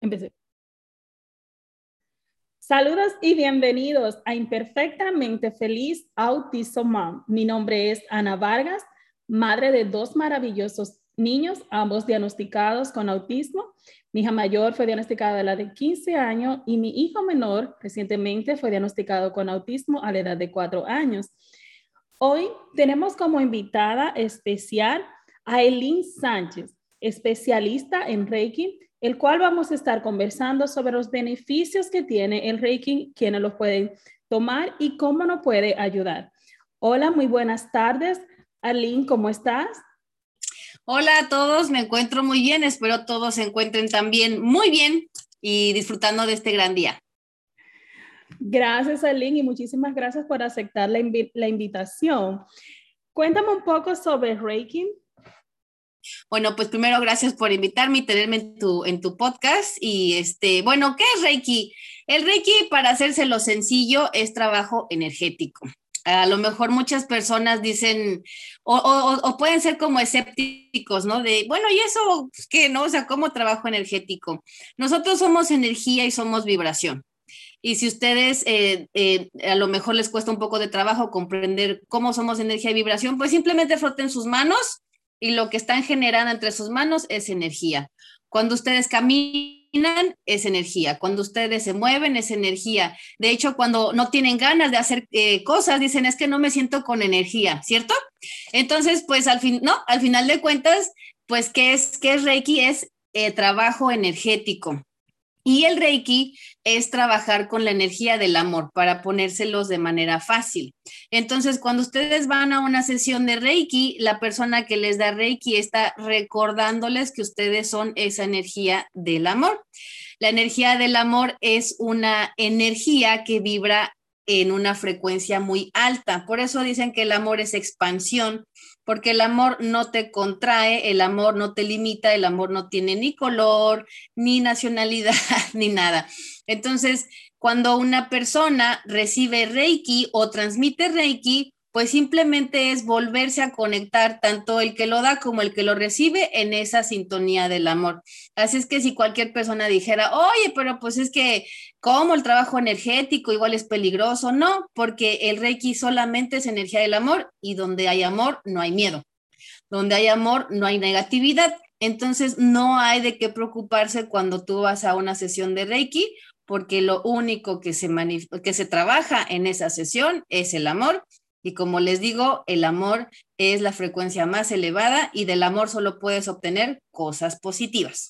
Empecé. Saludos y bienvenidos a Imperfectamente Feliz Autism Mom. Mi nombre es Ana Vargas, madre de dos maravillosos niños, ambos diagnosticados con autismo. Mi hija mayor fue diagnosticada a la de 15 años y mi hijo menor recientemente fue diagnosticado con autismo a la edad de 4 años. Hoy tenemos como invitada especial a Elin Sánchez, especialista en Reiki el cual vamos a estar conversando sobre los beneficios que tiene el Reiki, quienes lo pueden tomar y cómo nos puede ayudar. Hola, muy buenas tardes. Arlene, ¿cómo estás? Hola a todos, me encuentro muy bien, espero todos se encuentren también muy bien y disfrutando de este gran día. Gracias, Arlene, y muchísimas gracias por aceptar la, la invitación. Cuéntame un poco sobre Reiki bueno, pues primero gracias por invitarme y tenerme en tu, en tu podcast. Y este, bueno, ¿qué es Reiki? El Reiki, para hacérselo sencillo, es trabajo energético. A lo mejor muchas personas dicen, o, o, pueden ser como escépticos, ¿no? De, bueno, ¿y eso qué, no? O sea, ¿cómo trabajo energético? Nosotros somos energía y somos vibración. Y si ustedes eh, eh, a lo mejor les cuesta un poco de trabajo comprender cómo somos energía y vibración, pues simplemente froten sus manos y lo que están generando entre sus manos es energía. Cuando ustedes caminan, es energía. Cuando ustedes se mueven, es energía. De hecho, cuando no tienen ganas de hacer eh, cosas, dicen, es que no me siento con energía, ¿cierto? Entonces, pues al fin, no, al final de cuentas, pues, ¿qué es, qué es Reiki? Es eh, trabajo energético. Y el Reiki es trabajar con la energía del amor para ponérselos de manera fácil. Entonces, cuando ustedes van a una sesión de Reiki, la persona que les da Reiki está recordándoles que ustedes son esa energía del amor. La energía del amor es una energía que vibra en una frecuencia muy alta. Por eso dicen que el amor es expansión, porque el amor no te contrae, el amor no te limita, el amor no tiene ni color, ni nacionalidad, ni nada. Entonces, cuando una persona recibe Reiki o transmite Reiki, pues simplemente es volverse a conectar tanto el que lo da como el que lo recibe en esa sintonía del amor. Así es que si cualquier persona dijera, oye, pero pues es que, ¿cómo el trabajo energético igual es peligroso? No, porque el Reiki solamente es energía del amor y donde hay amor no hay miedo. Donde hay amor no hay negatividad. Entonces no hay de qué preocuparse cuando tú vas a una sesión de Reiki porque lo único que se, que se trabaja en esa sesión es el amor y como les digo, el amor es la frecuencia más elevada y del amor solo puedes obtener cosas positivas.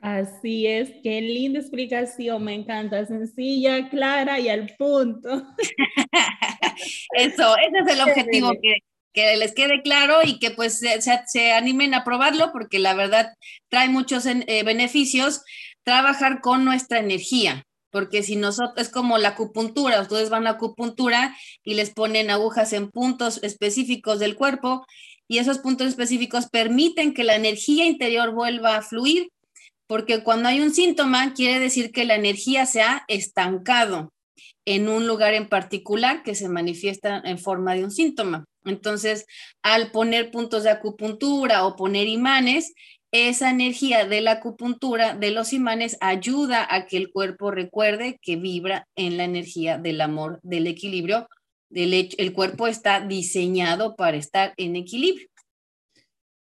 Así es, qué linda explicación, me encanta, sencilla, clara y al punto. Eso, ese es el objetivo, que, que, les quede claro y que pues se, se, animen a probarlo porque la verdad trae muchos eh, beneficios trabajar con nuestra energía porque si nosotros, es como la acupuntura, ustedes van a acupuntura y les ponen agujas en puntos específicos del cuerpo y esos puntos específicos permiten que la energía interior vuelva a fluir, porque cuando hay un síntoma quiere decir que la energía se ha estancado en un lugar en particular que se manifiesta en forma de un síntoma. Entonces, al poner puntos de acupuntura o poner imanes, esa energía de la acupuntura, de los imanes, ayuda a que el cuerpo recuerde que vibra en la energía del amor, del equilibrio. Del el cuerpo está diseñado para estar en equilibrio.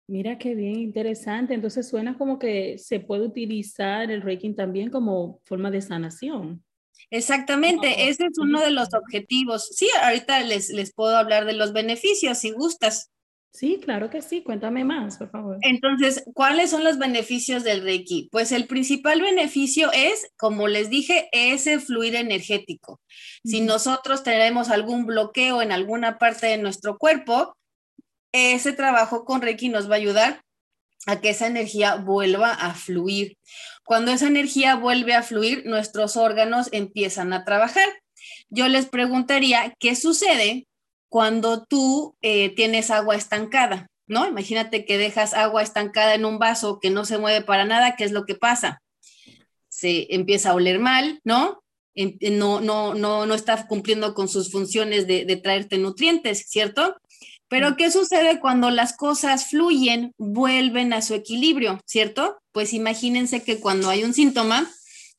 Mira qué bien, interesante. Entonces suena como que se puede utilizar el Reiki también como forma de sanación. Exactamente, ese es uno de los objetivos. Sí, ahorita les, les puedo hablar de los beneficios si gustas. Sí, claro que sí. Cuéntame más, por favor. Entonces, ¿cuáles son los beneficios del Reiki? Pues el principal beneficio es, como les dije, ese fluir energético. Si nosotros tenemos algún bloqueo en alguna parte de nuestro cuerpo, ese trabajo con Reiki nos va a ayudar a que esa energía vuelva a fluir. Cuando esa energía vuelve a fluir, nuestros órganos empiezan a trabajar. Yo les preguntaría, ¿qué sucede cuando tú eh, tienes agua estancada, ¿no? Imagínate que dejas agua estancada en un vaso que no se mueve para nada, ¿qué es lo que pasa? Se empieza a oler mal, ¿no? No, no, no, no está cumpliendo con sus funciones de, de traerte nutrientes, ¿cierto? Pero ¿qué sucede cuando las cosas fluyen, vuelven a su equilibrio, ¿cierto? Pues imagínense que cuando hay un síntoma,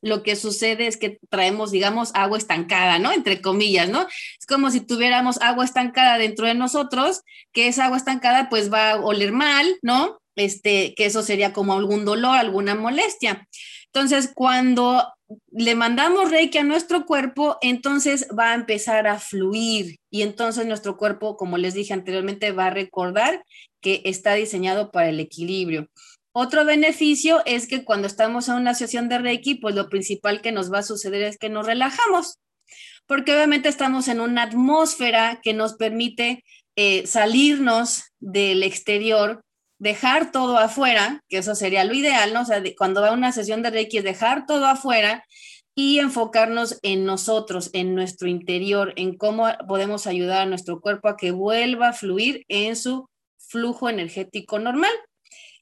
lo que sucede es que traemos, digamos, agua estancada, ¿no? Entre comillas, ¿no? Es como si tuviéramos agua estancada dentro de nosotros, que esa agua estancada pues va a oler mal, ¿no? Este, que eso sería como algún dolor, alguna molestia. Entonces, cuando le mandamos Reiki a nuestro cuerpo, entonces va a empezar a fluir y entonces nuestro cuerpo, como les dije anteriormente, va a recordar que está diseñado para el equilibrio. Otro beneficio es que cuando estamos en una sesión de Reiki, pues lo principal que nos va a suceder es que nos relajamos, porque obviamente estamos en una atmósfera que nos permite eh, salirnos del exterior, dejar todo afuera, que eso sería lo ideal, ¿no? O sea, cuando va una sesión de Reiki, dejar todo afuera y enfocarnos en nosotros, en nuestro interior, en cómo podemos ayudar a nuestro cuerpo a que vuelva a fluir en su flujo energético normal.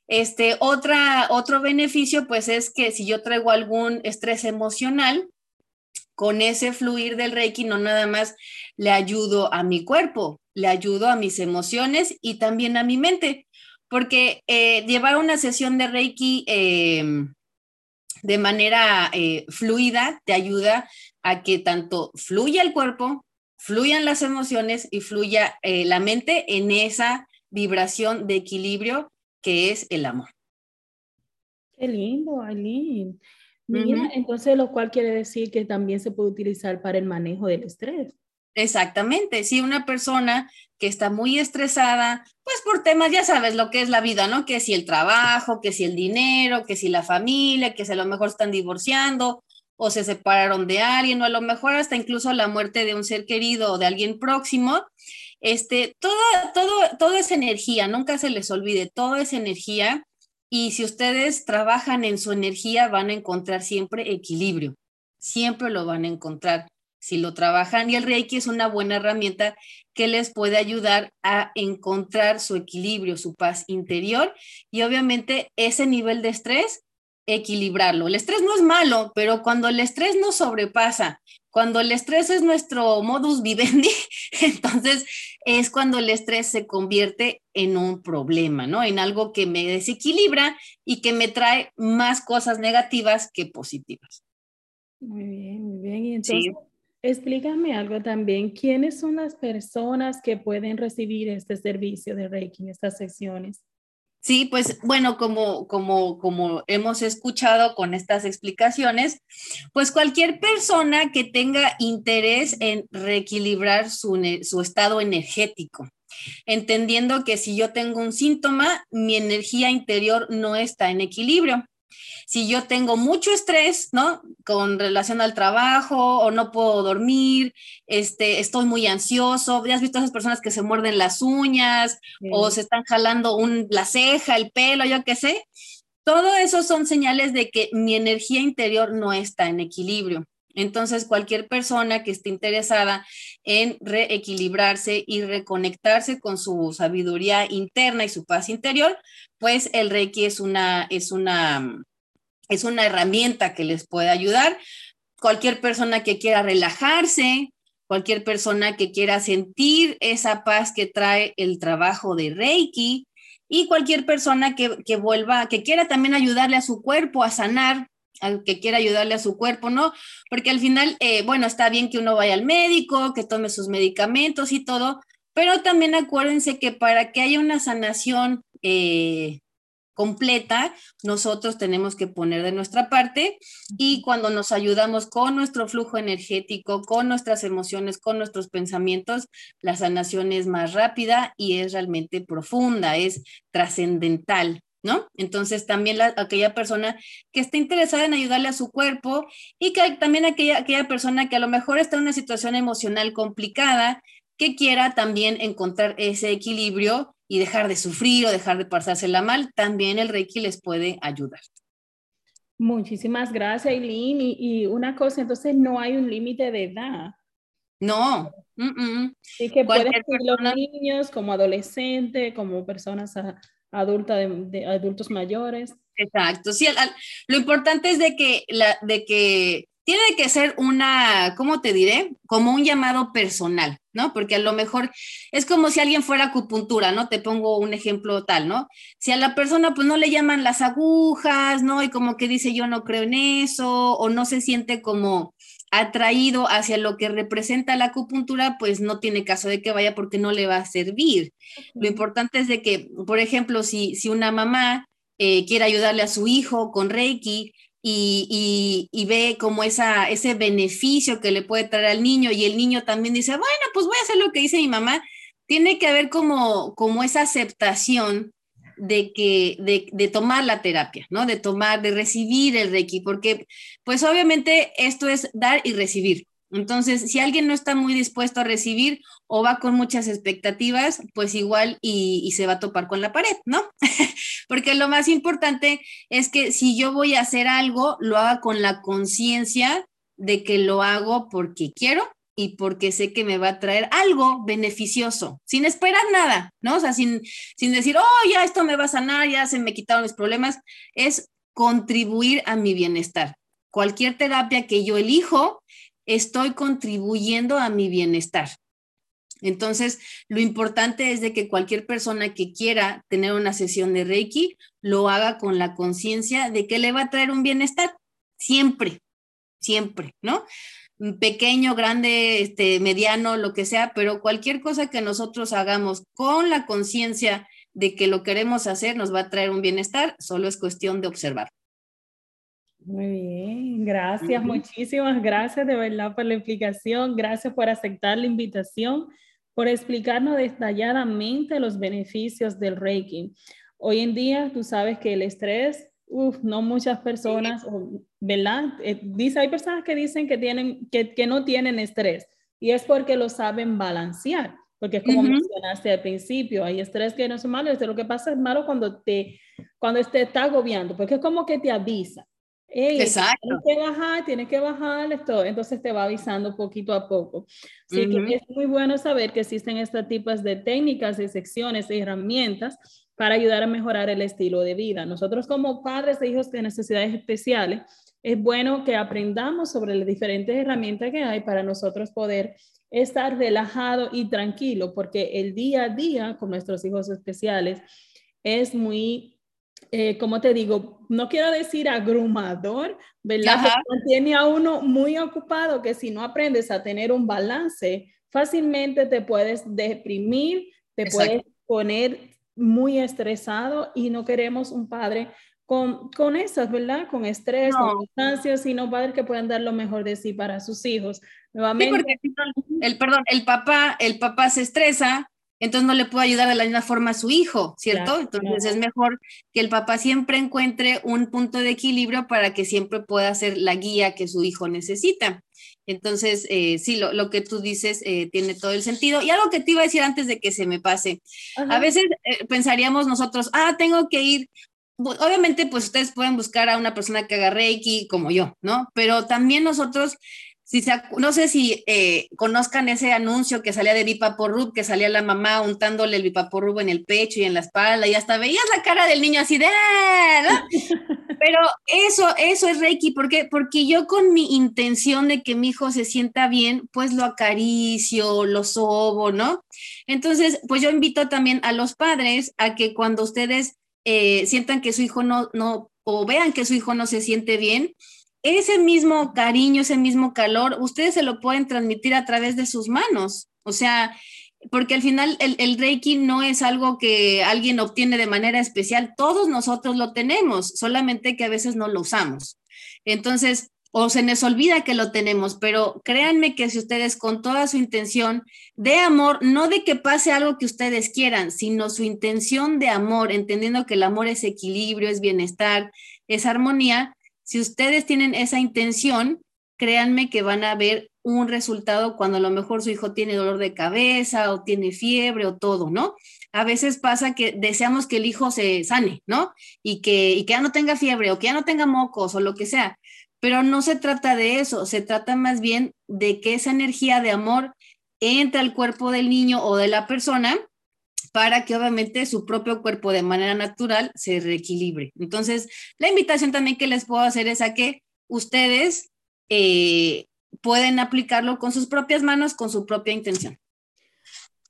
Este, otra, otro beneficio, pues es que si yo traigo algún estrés emocional, con ese fluir del Reiki no nada más le ayudo a mi cuerpo, le ayudo a mis emociones y también a mi mente, porque eh, llevar una sesión de Reiki em, de manera eh, fluida te ayuda a que tanto fluya el cuerpo, fluyan las emociones y fluya eh, la mente en esa vibración de equilibrio que es el amor. Qué lindo, Aileen. Mira, entonces lo cual quiere decir que también se puede utilizar para el manejo del estrés. Exactamente, si una persona que está muy estresada, pues por temas, ya sabes lo que es la vida, ¿no? Que si el trabajo, que si el dinero, que si la familia, que si a lo mejor están divorciando o se separaron de alguien o a lo mejor hasta incluso la muerte de un ser querido o de alguien próximo, este, todo, todo, todo es energía, nunca se les olvide, todo es energía y si ustedes trabajan en su energía van a encontrar siempre equilibrio, siempre lo van a encontrar si lo trabajan y el Reiki es una buena herramienta que les puede ayudar a encontrar su equilibrio, su paz interior y obviamente ese nivel de estrés equilibrarlo. El estrés no es malo, pero cuando el estrés nos sobrepasa, cuando el estrés es nuestro modus vivendi, entonces es cuando el estrés se convierte en un problema, ¿no? En algo que me desequilibra y que me trae más cosas negativas que positivas. Muy bien, muy bien. Y entonces, explícame algo también. ¿Quiénes son las personas que pueden recibir este servicio de Reiki, estas sesiones? Sí, pues bueno, como, como, como hemos escuchado con estas explicaciones, pues cualquier persona que tenga interés en reequilibrar su, su estado energético, entendiendo que si yo tengo un síntoma, mi energía interior no está en equilibrio si yo tengo mucho estrés, ¿no? Con relación al trabajo o no puedo dormir, este, estoy muy ansioso, ya has visto a esas personas que se muerden las uñas o se están jalando un, la ceja, el pelo, yo qué sé. Todo eso son señales de que mi energía interior no está en equilibrio. Entonces, cualquier persona que esté interesada en reequilibrarse y reconectarse con su sabiduría interna y su paz interior, pues el Reiki es una, es una, es una herramienta que les puede ayudar. Cualquier persona que quiera relajarse, cualquier persona que quiera sentir esa paz que trae el trabajo de Reiki y cualquier persona que, que vuelva, que quiera también ayudarle a su cuerpo a sanar, al que quiera ayudarle a su cuerpo, ¿no? Porque al final, eh, bueno, está bien que uno vaya al médico, que tome sus medicamentos y todo, pero también acuérdense que para que haya una sanación eh, completa, nosotros tenemos que poner de nuestra parte y cuando nos ayudamos con nuestro flujo energético, con nuestras emociones, con nuestros pensamientos, la sanación es más rápida y es realmente profunda, es trascendental. ¿No? Entonces también aquella persona que esté interesada en ayudarle a su cuerpo y que también aquella, aquella persona que a lo mejor está en una situación emocional complicada, que quiera también encontrar ese equilibrio y dejar de sufrir o dejar de pasársela mal, también el Reiki les puede ayudar. Muchísimas gracias, Eileen. Y, una cosa, entonces no hay un límite de edad. No. Y que pueden ser los niños como adolescentes, como personas adultas, de, adultos mayores. Exacto. Sí, lo importante es de que, la, de que tiene que ser una, ¿cómo te diré? Como un llamado personal. ¿no? Porque a lo mejor es como si alguien fuera acupuntura, ¿no? Te pongo un ejemplo tal, ¿no? Si a la persona pues no le llaman las agujas, ¿no? Y como que dice yo no creo en eso, o no se siente como atraído hacia lo que representa la acupuntura, pues no tiene caso de que vaya porque no le va a servir. Lo importante es de que, por ejemplo, si, si una mamá eh, quiere ayudarle a su hijo con Reiki, y, ve como esa, ese beneficio que le puede traer al niño y el niño también dice, bueno, pues voy a hacer lo que dice mi mamá, tiene que haber como, como esa aceptación de que de, de, tomar la terapia, ¿no? De tomar, de recibir el Reiki, porque pues obviamente esto es dar y recibir. Entonces, si alguien no está muy dispuesto a recibir o va con muchas expectativas, pues igual y, se va a topar con la pared, ¿no? Porque lo más importante es que si yo voy a hacer algo, lo haga con la conciencia de que lo hago porque quiero y porque sé que me va a traer algo beneficioso, sin esperar nada, ¿no? O sea, sin, sin decir, oh, ya esto me va a sanar, ya se me quitaron mis problemas, es contribuir a mi bienestar. Cualquier terapia que yo elijo estoy contribuyendo a mi bienestar. Entonces, lo importante es de que cualquier persona que quiera tener una sesión de Reiki lo haga con la conciencia de que le va a traer un bienestar, siempre, siempre, ¿no? Pequeño, grande, este, mediano, lo que sea, pero cualquier cosa que nosotros hagamos con la conciencia de que lo queremos hacer nos va a traer un bienestar, solo es cuestión de observar. Muy bien, gracias, muchísimas gracias de verdad por la explicación, gracias por aceptar la invitación, por explicarnos detalladamente los beneficios del Reiki. Hoy en día tú sabes que el estrés, uf, no muchas personas, ¿verdad? Eh, dice, hay personas que dicen que, tienen, que, que, no tienen estrés y es porque lo saben balancear, porque es como mencionaste al principio, hay estrés que no es malo, lo que pasa es malo cuando te, cuando te está agobiando, porque es como que te avisa Exacto. Tienes que bajar, tienes que bajar esto, entonces te va avisando poquito a poco. Así que es muy bueno saber que existen estos tipos de técnicas, de secciones, de herramientas para ayudar a mejorar el estilo de vida. Nosotros como padres de hijos de necesidades especiales, es bueno que aprendamos sobre las diferentes herramientas que hay para nosotros poder estar relajado y tranquilo, porque el día a día con nuestros hijos especiales es muy eh, como te digo, no quiero decir agrumador, ¿verdad? tiene a uno muy ocupado que si no aprendes a tener un balance, fácilmente te puedes deprimir, te puedes poner muy estresado y no queremos un padre con, con esas, ¿verdad? Con estrés, con ansias, sino padres que puedan dar lo mejor de sí para sus hijos. Nuevamente. el, perdón, el papá, el papá se estresa, entonces no le puedo ayudar de la misma forma a su hijo, ¿cierto? entonces es mejor que el papá siempre encuentre un punto de equilibrio para que siempre pueda ser la guía que su hijo necesita. Entonces, eh, sí, lo, que tú dices eh, tiene todo el sentido. Y algo que te iba a decir antes de que se me pase, a veces eh, pensaríamos nosotros, ah, tengo que ir, obviamente pues ustedes pueden buscar a una persona que haga Reiki como yo, ¿no? Pero también nosotros no sé si eh, conozcan ese anuncio que salía de Vipaporrub, que salía la mamá untándole el Vipaporrub en el pecho y en la espalda, y hasta veías la cara del niño así de... Ah", Pero eso, eso es Reiki, ¿por Porque yo con mi intención de que mi hijo se sienta bien, pues lo acaricio, lo sobo, ¿no? Entonces, pues yo invito también a los padres a que cuando ustedes eh, sientan que su hijo no, no, o vean que su hijo no se siente bien, ese mismo cariño, ese mismo calor, ustedes se lo pueden transmitir a través de sus manos. O sea, porque al final el, Reiki no es algo que alguien obtiene de manera especial, todos nosotros lo tenemos, solamente que a veces no lo usamos. Entonces, o se nos olvida que lo tenemos, pero créanme que si ustedes con toda su intención de amor, no de que pase algo que ustedes quieran, sino su intención de amor, entendiendo que el amor es equilibrio, es bienestar, es armonía, si ustedes tienen esa intención, créanme que van a ver un resultado cuando a lo mejor su hijo tiene dolor de cabeza o tiene fiebre o todo, ¿no? A veces pasa que deseamos que el hijo se sane, ¿no? Y que, y que ya no tenga fiebre o que ya no tenga mocos o lo que sea. Pero no se trata de eso, se trata más bien de que esa energía de amor entre al cuerpo del niño o de la persona para que obviamente su propio cuerpo de manera natural se reequilibre. Entonces, la invitación también que les puedo hacer es a que ustedes eh, pueden aplicarlo con sus propias manos, con su propia intención.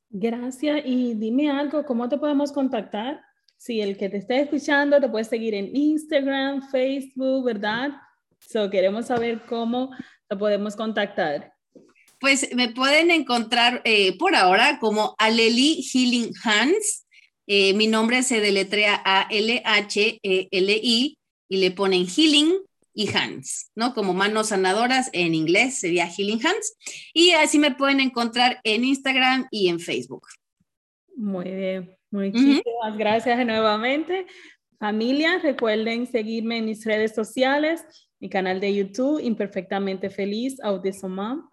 Gracias. Y dime algo, ¿cómo te podemos contactar? Si el que te esté escuchando te puede seguir en Instagram, Facebook, ¿verdad? So, queremos saber cómo te podemos contactar. Pues me pueden encontrar eh, por ahora como Aleli Healing Hands. Eh, mi nombre se deletrea A-L-H-E-L-I y le ponen Healing y Hands, ¿no? Como manos sanadoras en inglés sería Healing Hands. Y así me pueden encontrar en Instagram y en Facebook. Muy bien, muchísimas gracias nuevamente. Familia, recuerden seguirme en mis redes sociales, mi canal de YouTube, Imperfectamente Feliz, Autism Mom.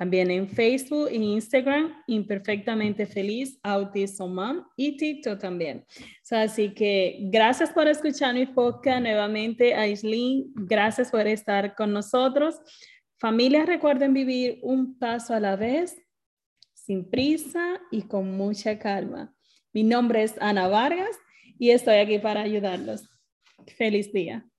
También en Facebook e Instagram, Imperfectamente Feliz, Autism Mom y TikTok también. así que gracias por escuchar mi podcast nuevamente, Aislinn. Gracias por estar con nosotros. Familias, recuerden vivir un paso a la vez, sin prisa y con mucha calma. Mi nombre es Ana Vargas y estoy aquí para ayudarlos. Feliz día.